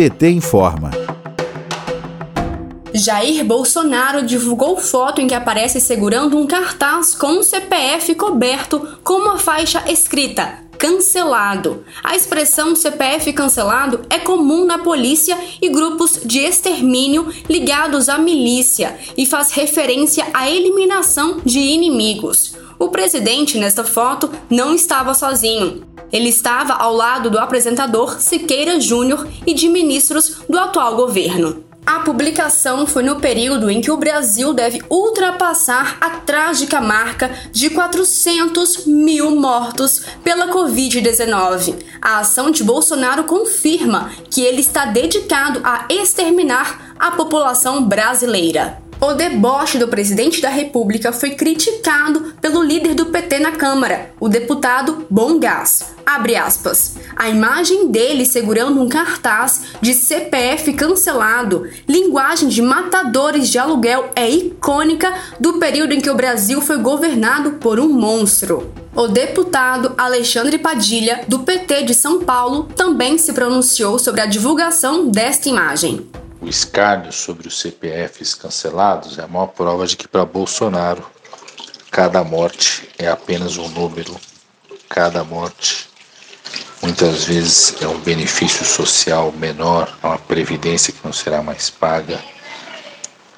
PT informa. Jair Bolsonaro divulgou foto em que aparece segurando um cartaz com um CPF coberto com uma faixa escrita cancelado. A expressão CPF cancelado é comum na polícia e grupos de extermínio ligados à milícia e faz referência à eliminação de inimigos. O presidente, nesta foto, não estava sozinho. Ele estava ao lado do apresentador Siqueira Júnior e de ministros do atual governo. A publicação foi no período em que o Brasil deve ultrapassar a trágica marca de 400 mil mortos pela Covid-19. A ação de Bolsonaro confirma que ele está dedicado a exterminar a população brasileira. O deboche do presidente da República foi criticado pelo líder do PT na Câmara, o deputado Bom Gás. Abre aspas. A imagem dele segurando um cartaz de CPF cancelado, linguagem de matadores de aluguel, é icônica do período em que o Brasil foi governado por um monstro. O deputado Alexandre Padilha, do PT de São Paulo, também se pronunciou sobre a divulgação desta imagem o escárnio sobre os CPFs cancelados é a maior prova de que para Bolsonaro cada morte é apenas um número, cada morte muitas vezes é um benefício social menor, é uma previdência que não será mais paga,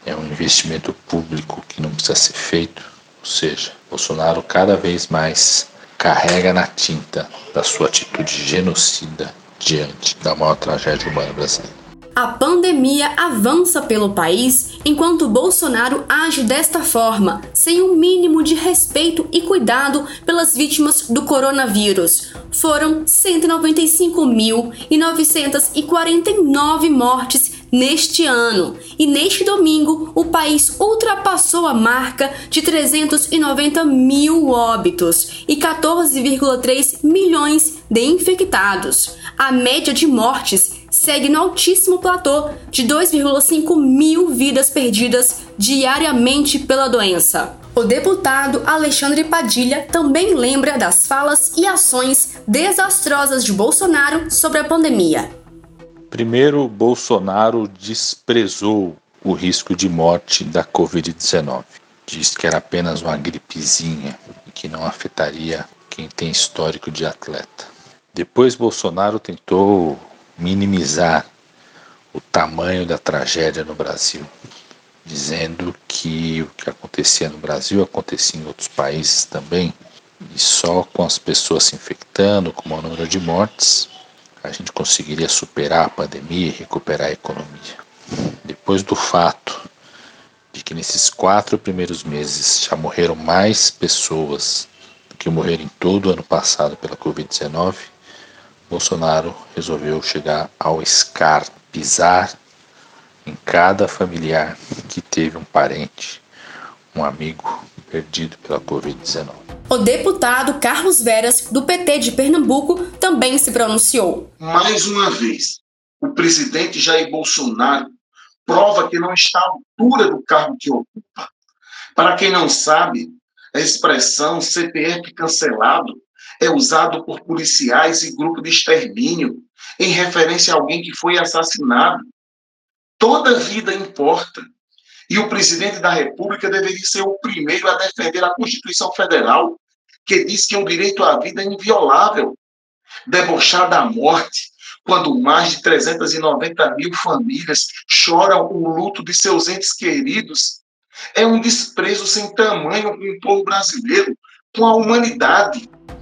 é um investimento público que não precisa ser feito. Ou seja, Bolsonaro cada vez mais carrega na tinta da sua atitude genocida diante da maior tragédia humana brasileira. A pandemia avança pelo país enquanto Bolsonaro age desta forma, sem o um mínimo de respeito e cuidado pelas vítimas do coronavírus. Foram 195.949 mortes neste ano. E neste domingo, o país ultrapassou a marca de 390 mil óbitos e 14,3 milhões de infectados. A média de mortes segue no altíssimo platô de 2,5 mil vidas perdidas diariamente pela doença. O deputado Alexandre Padilha também lembra das falas e ações desastrosas de Bolsonaro sobre a pandemia. Primeiro, Bolsonaro desprezou o risco de morte da Covid-19. Disse que era apenas uma gripezinha e que não afetaria quem tem histórico de atleta. Depois, Bolsonaro tentou minimizar o tamanho da tragédia no Brasil, dizendo que o que acontecia no Brasil acontecia em outros países também, e só com as pessoas se infectando, com o número de mortes, a gente conseguiria superar a pandemia e recuperar a economia. Depois do fato de que nesses quatro primeiros meses já morreram mais pessoas do que morreram em todo o ano passado pela Covid-19, Bolsonaro resolveu chegar ao escar, pisar em cada familiar que teve um parente, um amigo perdido pela Covid-19. O deputado Carlos Veras, do PT de Pernambuco, também se pronunciou. Mais uma vez, o presidente Jair Bolsonaro prova que não está à altura do cargo que ocupa. Para quem não sabe, a expressão CPF cancelado é usado por policiais e grupo de extermínio em referência a alguém que foi assassinado. Toda vida importa. E o presidente da República deveria ser o primeiro a defender a Constituição Federal, que diz que o direito à vida é inviolável. Debochar da morte, quando mais de 390 mil famílias choram o luto de seus entes queridos, é um desprezo sem tamanho com o povo brasileiro, com a humanidade.